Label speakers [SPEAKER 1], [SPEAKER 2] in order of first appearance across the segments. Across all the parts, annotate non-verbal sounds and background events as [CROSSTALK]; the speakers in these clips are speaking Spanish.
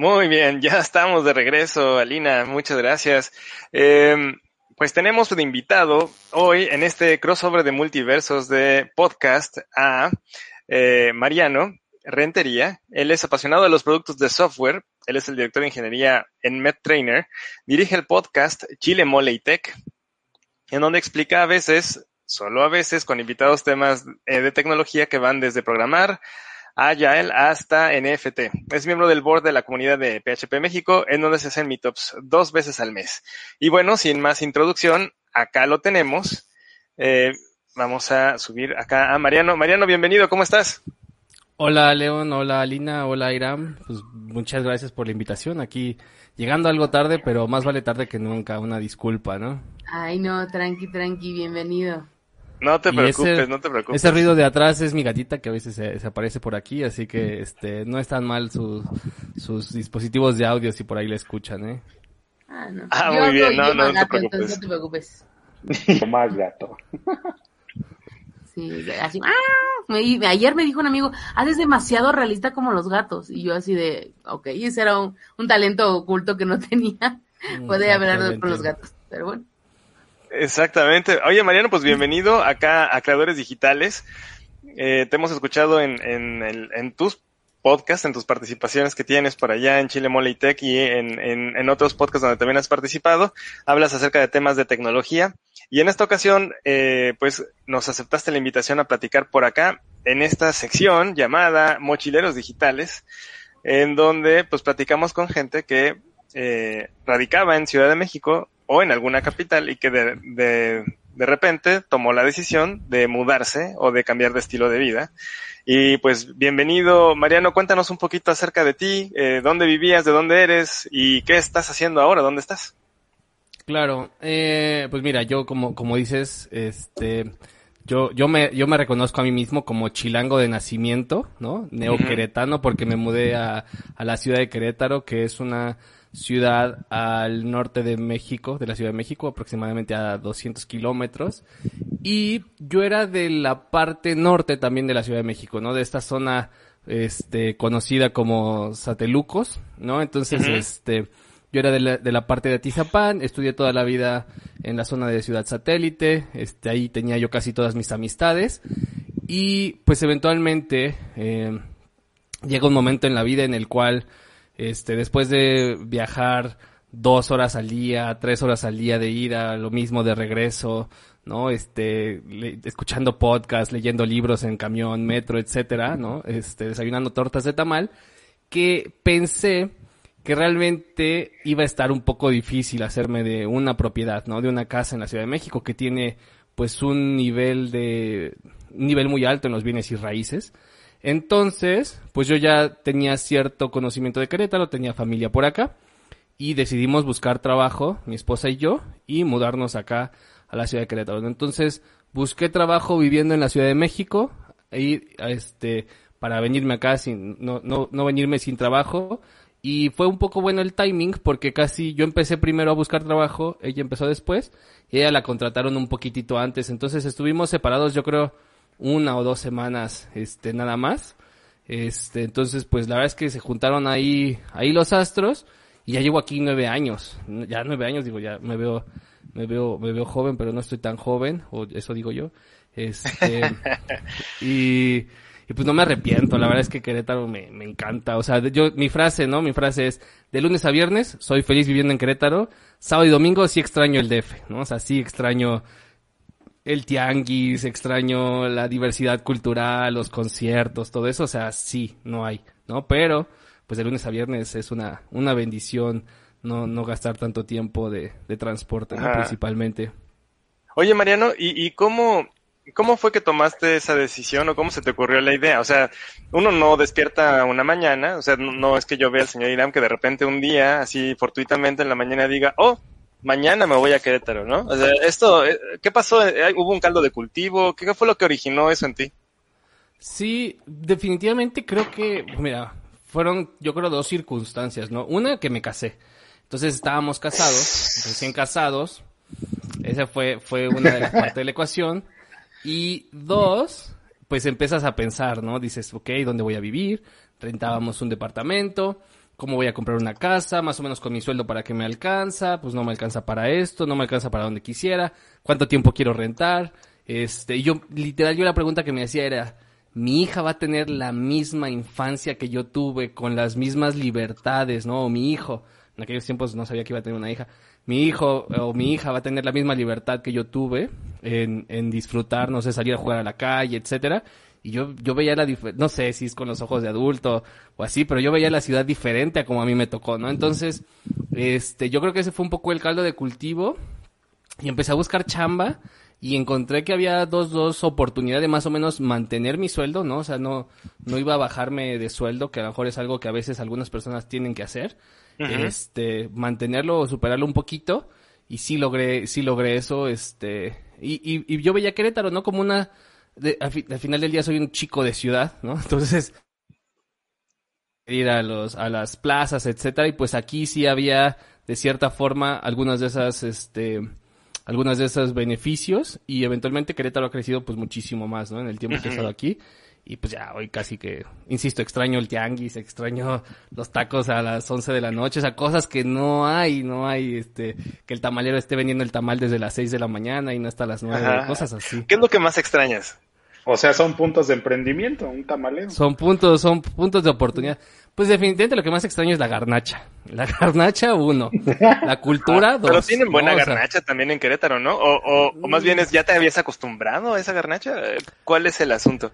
[SPEAKER 1] Muy bien, ya estamos de regreso, Alina, muchas gracias. Eh, pues tenemos de invitado hoy en este crossover de multiversos de podcast a eh, Mariano Rentería. Él es apasionado de los productos de software, él es el director de ingeniería en MedTrainer, dirige el podcast Chile Mole y Tech, en donde explica a veces, solo a veces, con invitados temas eh, de tecnología que van desde programar, Agile hasta NFT. Es miembro del board de la comunidad de PHP México, en donde se hacen meetups dos veces al mes. Y bueno, sin más introducción, acá lo tenemos. Eh, vamos a subir acá a Mariano. Mariano, bienvenido, ¿cómo estás?
[SPEAKER 2] Hola León, hola Alina, hola Iram. Pues muchas gracias por la invitación. Aquí llegando algo tarde, pero más vale tarde que nunca. Una disculpa, ¿no?
[SPEAKER 3] Ay, no, tranqui, tranqui, bienvenido.
[SPEAKER 1] No te preocupes,
[SPEAKER 2] ese-
[SPEAKER 1] no te preocupes.
[SPEAKER 2] Ese ruido de atrás es mi gatita que a veces se, se aparece por aquí, así que este no están mal sus, sus dispositivos de audio si por ahí la escuchan, ¿eh?
[SPEAKER 3] Ah, no.
[SPEAKER 1] Ah,
[SPEAKER 3] Yo
[SPEAKER 1] muy bien, no, no te
[SPEAKER 3] entonces no te preocupes.
[SPEAKER 4] más gato. [LAUGHS]
[SPEAKER 3] Sí, así, ¡ah! Me- ayer me dijo un amigo, haces demasiado realista como los gatos. Y yo así de, ok, ese era un, un talento oculto que no [LAUGHS] tenía. Puede hablar
[SPEAKER 2] Exactamente.
[SPEAKER 3] con los gatos, pero bueno.
[SPEAKER 1] Exactamente. Oye, Mariano, pues bienvenido acá a Creadores Digitales. Eh, te hemos escuchado en, en, en tus podcasts, en tus participaciones que tienes por allá en Chile Mole y Tech y en, en, en otros podcasts donde también has participado. Hablas acerca de temas de tecnología. Y en esta ocasión, eh, pues nos aceptaste la invitación a platicar por acá en esta sección llamada Mochileros Digitales, en donde pues platicamos con gente que eh, radicaba en Ciudad de México o en alguna capital y que de, de, de repente tomó la decisión de mudarse o de cambiar de estilo de vida. Y pues bienvenido, Mariano, cuéntanos un poquito acerca de ti, eh, dónde vivías, de dónde eres y qué estás haciendo ahora, dónde estás.
[SPEAKER 2] Claro, eh, pues mira, yo como, como dices, este, yo, yo me, yo me reconozco a mí mismo como chilango de nacimiento, ¿no? Neoqueretano, porque me mudé a, a la ciudad de Querétaro, que es una ciudad al norte de México, de la Ciudad de México, aproximadamente a 200 kilómetros. Y yo era de la parte norte también de la Ciudad de México, ¿no? De esta zona, este, conocida como Satelucos, ¿no? Entonces, este, yo era de la, de la parte de Atizapán, estudié toda la vida en la zona de Ciudad Satélite, este, ahí tenía yo casi todas mis amistades. Y pues eventualmente, eh, llega un momento en la vida en el cual, este, después de viajar dos horas al día, tres horas al día de ida, lo mismo de regreso, ¿no? Este, escuchando podcasts, leyendo libros en camión, metro, etcétera, ¿no? Este, desayunando tortas de tamal, que pensé que realmente iba a estar un poco difícil hacerme de una propiedad, ¿no? De una casa en la Ciudad de México que tiene, pues, un nivel de, un nivel muy alto en los bienes y raíces. Entonces, pues yo ya tenía cierto conocimiento de Querétaro, tenía familia por acá y decidimos buscar trabajo, mi esposa y yo, y mudarnos acá a la ciudad de Querétaro. Entonces, busqué trabajo viviendo en la Ciudad de México y este para venirme acá sin no no no venirme sin trabajo y fue un poco bueno el timing porque casi yo empecé primero a buscar trabajo, ella empezó después y ella la contrataron un poquitito antes, entonces estuvimos separados yo creo una o dos semanas este nada más. Este, entonces pues la verdad es que se juntaron ahí ahí los astros y ya llevo aquí nueve años, ya nueve años, digo, ya me veo me veo, me veo joven, pero no estoy tan joven, o eso digo yo. Este, [LAUGHS] y, y pues no me arrepiento, la verdad es que Querétaro me, me encanta. O sea, yo, mi frase, ¿no? Mi frase es, de lunes a viernes soy feliz viviendo en Querétaro, sábado y domingo sí extraño el DF, ¿no? O sea, sí extraño el tianguis, extraño la diversidad cultural, los conciertos, todo eso, o sea, sí, no hay, ¿no? Pero, pues de lunes a viernes es una, una bendición no, no gastar tanto tiempo de, de transporte. Principalmente.
[SPEAKER 1] Oye, Mariano, ¿y, y cómo, cómo fue que tomaste esa decisión o cómo se te ocurrió la idea? O sea, uno no despierta una mañana, o sea, no, no es que yo vea al señor Irán que de repente un día, así fortuitamente en la mañana diga, oh, mañana me voy a Querétaro, ¿no? O sea, esto, eh, ¿qué pasó? ¿Hubo un caldo de cultivo? ¿Qué fue lo que originó eso en ti?
[SPEAKER 2] Sí, definitivamente creo que, mira, fueron, yo creo, dos circunstancias, ¿no? Una, que me casé. Entonces estábamos casados, recién casados. Esa fue, fue una de las partes de la ecuación. Y dos, pues empiezas a pensar, ¿no? Dices, ok, ¿dónde voy a vivir? Rentábamos un departamento. ¿Cómo voy a comprar una casa? Más o menos con mi sueldo para que me alcanza. Pues no me alcanza para esto, no me alcanza para donde quisiera. ¿Cuánto tiempo quiero rentar? Este, yo, literal, yo la pregunta que me hacía era, mi hija va a tener la misma infancia que yo tuve, con las mismas libertades, ¿no? O mi hijo, en aquellos tiempos no sabía que iba a tener una hija, mi hijo o mi hija va a tener la misma libertad que yo tuve en, en disfrutar, no sé, salir a jugar a la calle, etcétera. Y yo, yo veía la no sé si es con los ojos de adulto o así, pero yo veía la ciudad diferente a como a mí me tocó, ¿no? Entonces, este, yo creo que ese fue un poco el caldo de cultivo y empecé a buscar chamba y encontré que había dos, dos oportunidades de más o menos mantener mi sueldo, ¿no? O sea, no, no iba a bajarme de sueldo, que a lo mejor es algo que a veces algunas personas tienen que hacer. Este, mantenerlo o superarlo un poquito. Y sí logré, sí logré eso, este, y, y, y yo veía Querétaro, ¿no? Como una, de- al, fi- al final del día soy un chico de ciudad, ¿no? [LAUGHS] Entonces, ir a los, a las plazas, etcétera, y pues aquí sí había, de cierta forma, algunas de esas, este, algunas de esos beneficios, y eventualmente Querétaro ha crecido pues muchísimo más, ¿no? En el tiempo que he estado aquí. Y pues ya hoy casi que, insisto, extraño el tianguis, extraño los tacos a las 11 de la noche, o sea, cosas que no hay, no hay, este, que el tamalero esté vendiendo el tamal desde las 6 de la mañana y no hasta las 9,
[SPEAKER 1] Ajá.
[SPEAKER 2] cosas así.
[SPEAKER 1] ¿Qué es lo que más extrañas?
[SPEAKER 4] O sea, son puntos de emprendimiento, un tamalero.
[SPEAKER 2] Son puntos, son puntos de oportunidad. Pues definitivamente lo que más extraño es la garnacha. La garnacha, uno. La cultura, dos.
[SPEAKER 1] Pero tienen buena
[SPEAKER 2] ¿no? O sea,
[SPEAKER 1] garnacha también en Querétaro, ¿no? O, o, o más bien es, ¿ya te habías acostumbrado a esa garnacha? ¿Cuál es el asunto?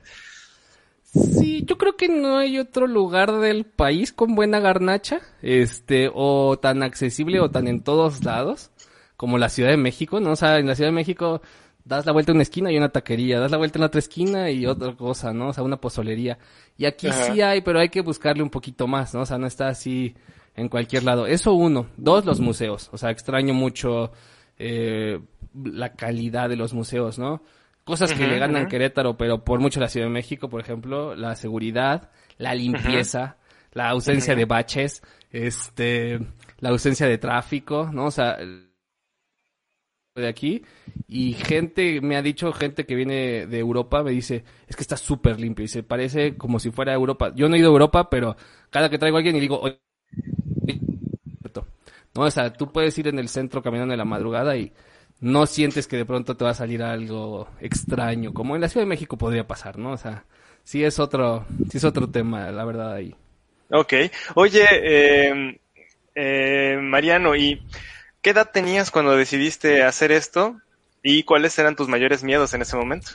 [SPEAKER 2] Sí, yo creo que no hay otro lugar del país con buena garnacha, este, o tan accesible o tan en todos lados como la Ciudad de México, ¿no? O sea, en la Ciudad de México das la vuelta a una esquina y una taquería, das la vuelta en la otra esquina y otra cosa, ¿no? O sea, una pozolería. Y aquí
[SPEAKER 1] Ajá.
[SPEAKER 2] sí hay, pero hay que buscarle un poquito más, ¿no? O sea, no está así en cualquier lado. Eso uno. Dos, los museos. O sea, extraño mucho eh, la calidad de los museos, ¿no? Cosas que le ganan. Querétaro, pero por mucho la Ciudad de México, por ejemplo, la seguridad, la limpieza, la ausencia de baches, este, la ausencia de tráfico, ¿no? O sea, de aquí y gente me ha dicho gente que viene de Europa me dice es que está súper limpio y se parece como si fuera Europa. Yo no he ido a Europa pero cada que traigo a alguien y digo "Oye, no o sea tú puedes ir en el centro caminando en la madrugada y no sientes que de pronto te va a salir algo extraño como en la Ciudad de México podría pasar no o sea sí es otro sí es otro tema la verdad ahí.
[SPEAKER 1] Ok. Oye, eh, eh, Mariano, ¿y qué edad tenías cuando decidiste hacer esto? ¿Y cuáles eran tus mayores miedos en ese momento?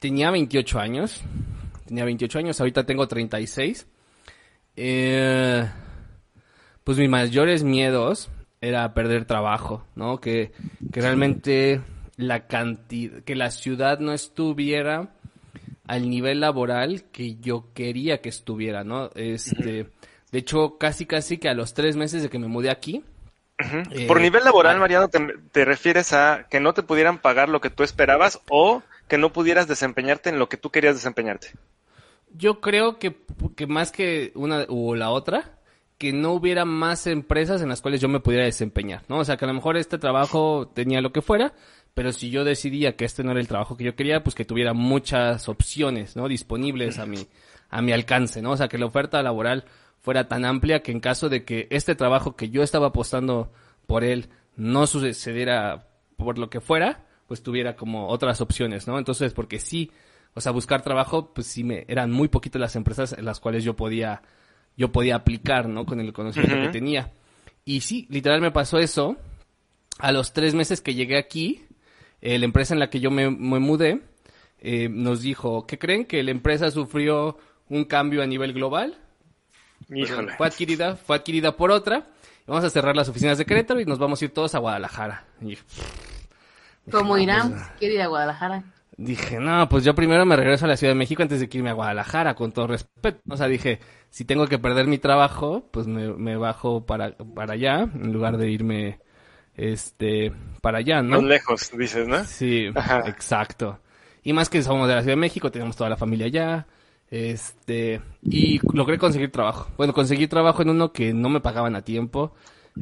[SPEAKER 2] Tenía 28 años. Tenía 28 años, ahorita tengo 36. Eh, pues mis mayores miedos era perder trabajo, ¿no? Que, que realmente la cantidad, que la ciudad no estuviera al nivel laboral que yo quería que estuviera, ¿no? Este, de hecho, casi casi que a los tres meses de que me mudé aquí, eh,
[SPEAKER 1] Por nivel laboral, Mariano, te, te refieres a que no te pudieran pagar lo que tú esperabas o que no pudieras desempeñarte en lo que tú querías desempeñarte.
[SPEAKER 2] Yo creo que, que más que una o la otra, que no hubiera más empresas en las cuales yo me pudiera desempeñar, ¿no? O sea, que a lo mejor este trabajo tenía lo que fuera, pero si yo decidía que este no era el trabajo que yo quería, pues que tuviera muchas opciones, ¿no? Disponibles a mi, a mi alcance, ¿no? O sea, que la oferta laboral fuera tan amplia que en caso de que este trabajo que yo estaba apostando por él no sucediera por lo que fuera, pues tuviera como otras opciones, ¿no? Entonces, porque sí, o sea, buscar trabajo, pues sí me, eran muy poquitas las empresas en las cuales yo podía, yo podía aplicar, ¿no? Con el conocimiento que tenía. Y sí, literal me pasó eso. A los tres meses que llegué aquí, eh, la empresa en la que yo me, me mudé, eh, nos dijo, ¿qué creen? Que la empresa sufrió un cambio a nivel global.
[SPEAKER 1] Híjole.
[SPEAKER 2] Fue adquirida, fue adquirida por otra. Vamos a cerrar las oficinas de Querétaro y nos vamos a ir todos a Guadalajara. Y dije,
[SPEAKER 3] Como
[SPEAKER 2] no,
[SPEAKER 3] Irán,
[SPEAKER 2] pues,
[SPEAKER 3] quiere ir a Guadalajara.
[SPEAKER 2] Dije, no, pues yo primero me regreso a la Ciudad de México antes de que irme a Guadalajara, con todo respeto. O sea, dije, si tengo que perder mi trabajo, pues me, me bajo para, para allá, en lugar de irme, este, para allá, ¿no?
[SPEAKER 1] Más lejos, dices, ¿no?
[SPEAKER 2] Sí,
[SPEAKER 1] Ajá.
[SPEAKER 2] exacto. Y más que somos de la Ciudad de México, tenemos toda la familia allá. Este, y logré conseguir trabajo. Bueno, conseguí trabajo en uno que no me pagaban a tiempo.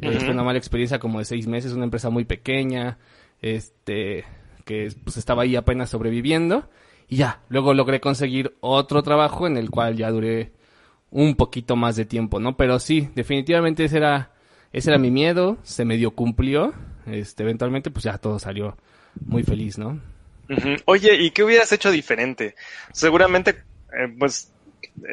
[SPEAKER 2] Eh,
[SPEAKER 1] Ujú.
[SPEAKER 2] fue una mala experiencia como de seis meses, una empresa muy pequeña, este, que pues estaba ahí apenas sobreviviendo. Y ya, luego logré conseguir otro trabajo en el cual ya duré un poquito más de tiempo, ¿no? Pero sí, definitivamente ese era, ese era mi miedo, se medio cumplió. Este, eventualmente pues ya todo salió muy feliz, ¿no?
[SPEAKER 1] Oye, ¿y qué hubieras hecho diferente? Seguramente, eh, pues,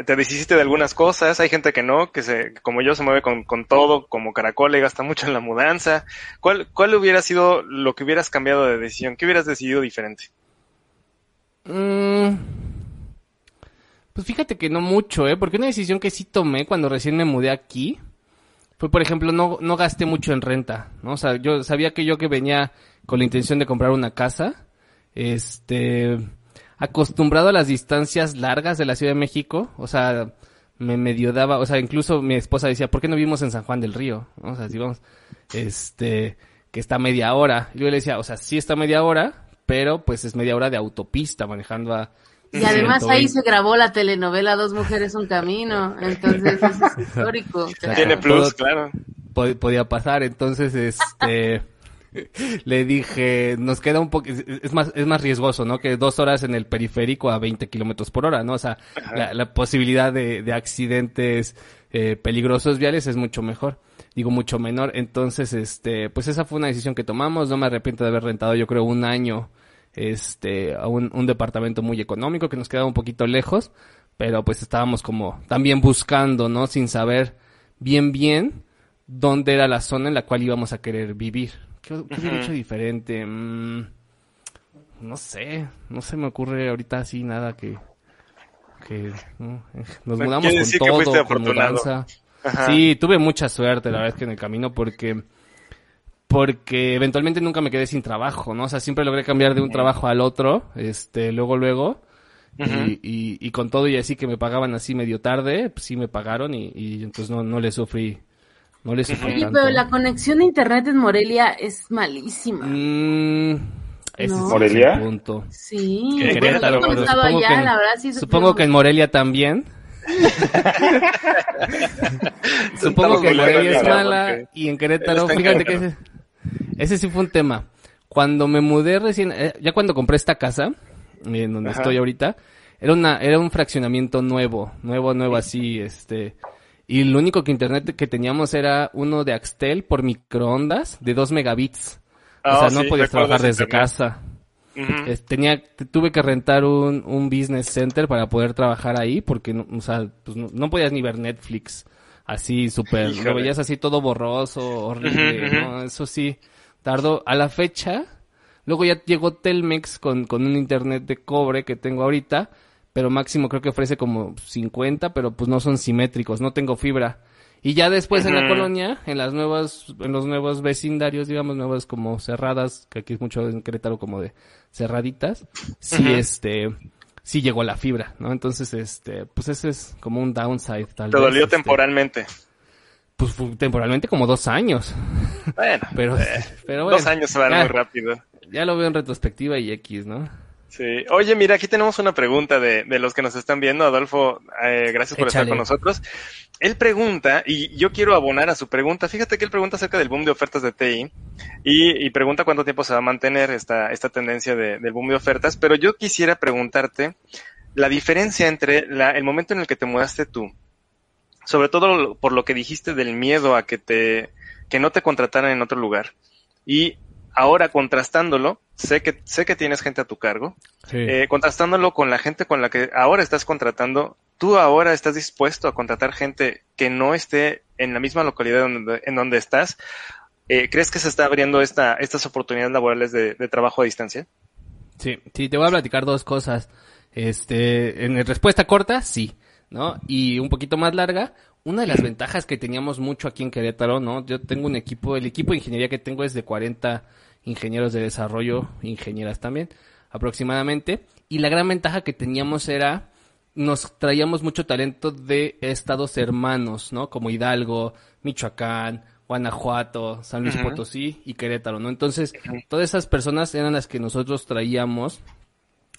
[SPEAKER 1] te deshiciste de algunas cosas. Hay gente que no, que se, como yo, se mueve con, con todo, como caracol, y gasta mucho en la mudanza. ¿Cuál, ¿Cuál hubiera sido lo que hubieras cambiado de decisión? ¿Qué hubieras decidido diferente?
[SPEAKER 2] Mm, pues fíjate que no mucho, ¿eh? Porque una decisión que sí tomé cuando recién me mudé aquí fue, por ejemplo, no, no gasté mucho en renta, ¿no? O sea, yo sabía que yo que venía con la intención de comprar una casa, este, acostumbrado a las distancias largas de la Ciudad de México, o sea, me medio daba, o sea, incluso mi esposa decía, ¿por qué no vivimos en San Juan del Río? O sea, si vamos, este, que está media hora. Y yo le decía, o sea, sí está media hora, pero pues es media hora de autopista manejando a...
[SPEAKER 3] Y además ahí
[SPEAKER 2] 120.
[SPEAKER 3] se grabó la telenovela Dos Mujeres Un Camino, entonces eso es [LAUGHS] histórico.
[SPEAKER 1] Tiene
[SPEAKER 2] todo-
[SPEAKER 1] plus, claro.
[SPEAKER 2] po- podía pasar. Entonces, este, le dije, nos queda un poco, es, más, es más riesgoso, ¿no? Que dos horas en el periférico a 20 kilómetros por hora, ¿no? O sea, la, la posibilidad de, de accidentes eh, peligrosos viales es mucho mejor. Digo, mucho menor. Entonces, este, pues esa fue una decisión que tomamos. No me arrepiento de haber rentado, yo creo, un año, este, a un, un departamento muy económico que nos quedaba un poquito lejos. Pero pues estábamos como también buscando, ¿no? Sin saber bien, bien dónde era la zona en la cual íbamos a querer vivir. ¿Qué, qué hubiera hecho diferente? Mm, no sé, no se me ocurre ahorita así nada que... que ¿no? Nos
[SPEAKER 1] No
[SPEAKER 2] mudamos con
[SPEAKER 1] que
[SPEAKER 2] todo, con mudanza.
[SPEAKER 1] Ajá.
[SPEAKER 2] Sí, tuve mucha suerte, la verdad es que en el camino, porque porque eventualmente nunca me quedé sin trabajo, ¿no? O sea, siempre logré cambiar de un trabajo al otro, este, luego, luego,
[SPEAKER 1] Ujú.
[SPEAKER 2] y, y, y con todo y así que me pagaban así medio tarde, pues sí me pagaron y, y entonces no, no le sufrí, no le sufrí
[SPEAKER 3] Oye,
[SPEAKER 2] tanto.
[SPEAKER 3] pero la conexión de internet en Morelia es malísima.
[SPEAKER 2] Mm, ese
[SPEAKER 3] No.
[SPEAKER 4] ¿Morelia?
[SPEAKER 2] es el punto.
[SPEAKER 3] Sí, cuando
[SPEAKER 2] pero
[SPEAKER 3] estaba
[SPEAKER 2] supongo,
[SPEAKER 3] allá,
[SPEAKER 2] que en,
[SPEAKER 3] la verdad sí
[SPEAKER 2] supongo que en Morelia también. [LAUGHS] [LAUGHS] Supongo que en Morelia es mala
[SPEAKER 1] porque
[SPEAKER 2] y en Querétaro, fíjate que ese, ese sí fue un tema. Cuando me mudé recién, eh, ya cuando compré esta casa, eh, en donde
[SPEAKER 1] Ajá.
[SPEAKER 2] estoy ahorita, era una, era un fraccionamiento nuevo, nuevo, nuevo así, este, y lo único que internet que teníamos era uno de Axtel por microondas de 2 megabits. O
[SPEAKER 1] Ah,
[SPEAKER 2] sea, no
[SPEAKER 1] sí,
[SPEAKER 2] podías trabajar desde
[SPEAKER 1] internet.
[SPEAKER 2] casa.
[SPEAKER 1] Ujú.
[SPEAKER 2] Es- tenía, tuve que rentar un, un business center para poder trabajar ahí porque, no, o sea, pues no, no podías ni ver Netflix así súper, lo veías así todo borroso, horrible. ¿no? Eso sí, tardó a la fecha. Luego ya llegó Telmex con, con un internet de cobre que tengo ahorita, pero máximo creo que ofrece como 50, pero pues no son simétricos, no tengo fibra. Y ya después en la colonia, en las nuevas, en los nuevos vecindarios, digamos, nuevas como cerradas, que aquí es mucho en Querétaro como de cerraditas, sí, este, sí llegó la fibra, ¿no? Entonces, este, pues ese es como un downside, tal
[SPEAKER 1] Te
[SPEAKER 2] vez.
[SPEAKER 1] dolió
[SPEAKER 2] este,
[SPEAKER 1] temporalmente.
[SPEAKER 2] Pues fue temporalmente como dos años,
[SPEAKER 1] Bueno, [LAUGHS]
[SPEAKER 2] pero,
[SPEAKER 1] eh,
[SPEAKER 2] pero bueno.
[SPEAKER 1] dos años se van
[SPEAKER 2] ya,
[SPEAKER 1] muy rápido.
[SPEAKER 2] Ya lo veo en retrospectiva y X, ¿no?
[SPEAKER 1] Sí. Oye, mira, aquí tenemos una pregunta de, de los que nos están viendo. Adolfo, eh, gracias por estar con nosotros. Él pregunta, y yo quiero abonar a su pregunta. Fíjate que él pregunta acerca del boom de ofertas de TI y, y pregunta cuánto tiempo se va a mantener esta, esta tendencia de- del boom de ofertas. Pero yo quisiera preguntarte la diferencia entre la- el momento en el que te mudaste tú, sobre todo por lo que dijiste del miedo a que te, que no te contrataran en otro lugar. Y ahora contrastándolo, sé que, sé que tienes gente a tu cargo,
[SPEAKER 2] Sí.
[SPEAKER 1] eh, contrastándolo con la gente con la que ahora estás contratando, tú ahora estás dispuesto a contratar gente que no esté en la misma localidad donde- en donde estás. Eh, ¿Crees que se está abriendo esta, estas oportunidades laborales de, de trabajo a distancia?
[SPEAKER 2] Sí, sí, te voy a platicar dos cosas. Este, en respuesta corta, sí, ¿no? Y un poquito más larga, una de las ventajas que teníamos mucho aquí en Querétaro, ¿no? Yo tengo un equipo, el equipo de ingeniería que tengo es de 40 ingenieros de desarrollo, ingenieras también, aproximadamente. Y la gran ventaja que teníamos era, nos traíamos mucho talento de estados hermanos, ¿no? Como Hidalgo, Michoacán, Guanajuato, San Luis. Potosí y Querétaro, ¿no? Entonces, todas esas personas eran las que nosotros traíamos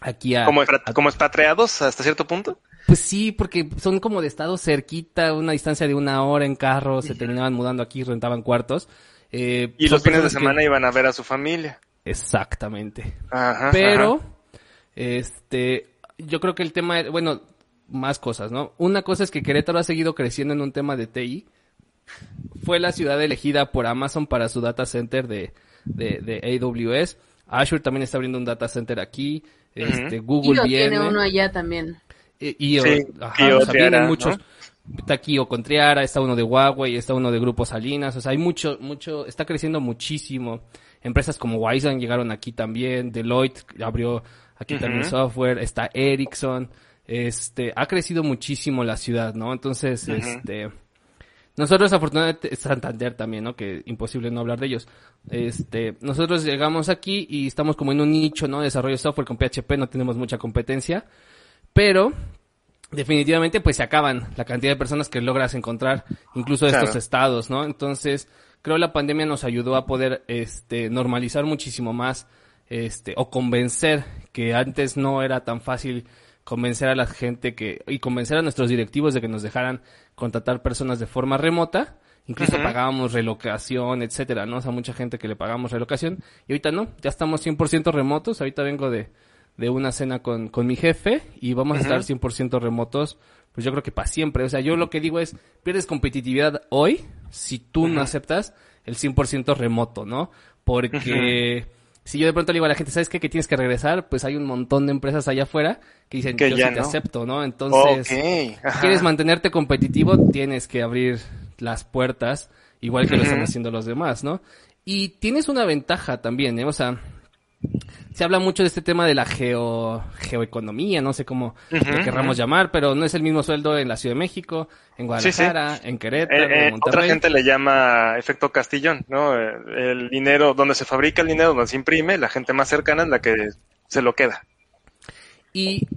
[SPEAKER 2] aquí a...
[SPEAKER 1] ¿Como,
[SPEAKER 2] a-
[SPEAKER 1] como expatriados hasta cierto punto?
[SPEAKER 2] Pues sí, porque son como de estado cerquita, una distancia de una hora en carro, se terminaban mudando aquí, rentaban cuartos. Eh,
[SPEAKER 1] Y los fines de
[SPEAKER 2] que-
[SPEAKER 1] semana iban a ver a su familia.
[SPEAKER 2] Exactamente.
[SPEAKER 1] Ajá,
[SPEAKER 2] Pero,
[SPEAKER 1] ajá.
[SPEAKER 2] este, yo creo que el tema, bueno, más cosas, ¿no? Una cosa es que Querétaro ha seguido creciendo en un tema de TI. Fue la ciudad elegida por Amazon para su data center de, de, de AWS. Azure también está abriendo un data center aquí. Este, Google
[SPEAKER 3] Io
[SPEAKER 2] viene.
[SPEAKER 3] tiene uno allá también.
[SPEAKER 2] Io,
[SPEAKER 1] Sí,
[SPEAKER 2] ajá,
[SPEAKER 1] Io,
[SPEAKER 2] o sea, vienen muchos.
[SPEAKER 1] ¿no?
[SPEAKER 2] Está aquí Io con Triara, está uno de Huawei, está uno de Grupo Salinas, o sea, hay mucho, mucho, está creciendo muchísimo. Empresas como Wyzen llegaron aquí también, Deloitte abrió aquí también
[SPEAKER 1] Ujú.
[SPEAKER 2] software, está Ericsson, este, ha crecido muchísimo la ciudad, ¿no? Entonces, este, nosotros afortunadamente, Santander también, ¿no? Que imposible no hablar de ellos. Este, nosotros llegamos aquí y estamos como en un nicho, ¿no? Desarrollo de software con PHP, no tenemos mucha competencia, pero definitivamente pues se acaban la cantidad de personas que logras encontrar, incluso de estos estados, ¿no? Entonces, creo la pandemia nos ayudó a poder, este, normalizar muchísimo más, este, o convencer que antes no era tan fácil convencer a la gente que, y convencer a nuestros directivos de que nos dejaran contratar personas de forma remota, incluso pagábamos relocación, etcétera, ¿no? O sea, mucha gente que le pagamos relocación, y ahorita no, ya estamos 100% remotos, ahorita vengo de, de una cena con, con mi jefe y vamos a estar 100% remotos, pues yo creo que para siempre. O sea, yo lo que digo es, pierdes competitividad hoy si tú no aceptas el 100% remoto, ¿no? Porque si yo de pronto le digo a la gente, ¿sabes qué? Que tienes que regresar, pues hay un montón de empresas allá afuera que dicen,
[SPEAKER 1] Que
[SPEAKER 2] yo
[SPEAKER 1] ya
[SPEAKER 2] sí te
[SPEAKER 1] no.
[SPEAKER 2] acepto, ¿no? Entonces,
[SPEAKER 1] ok. Ajá.
[SPEAKER 2] quieres mantenerte competitivo, tienes que abrir las puertas, igual que lo están haciendo los demás, ¿no? Y tienes una ventaja también, ¿eh? O sea, se habla mucho de este tema de la geo, geoeconomía, no sé cómo lo querramos llamar, pero no es el mismo sueldo en la Ciudad de México, en
[SPEAKER 1] Sí, sí.
[SPEAKER 2] Guadalajara, en Querétaro,
[SPEAKER 1] Eh, eh,
[SPEAKER 2] en
[SPEAKER 1] otra gente le llama efecto Castillón, ¿no? Eh, El dinero, donde se fabrica el dinero, donde se imprime, la gente más cercana es la que se lo queda.
[SPEAKER 2] Y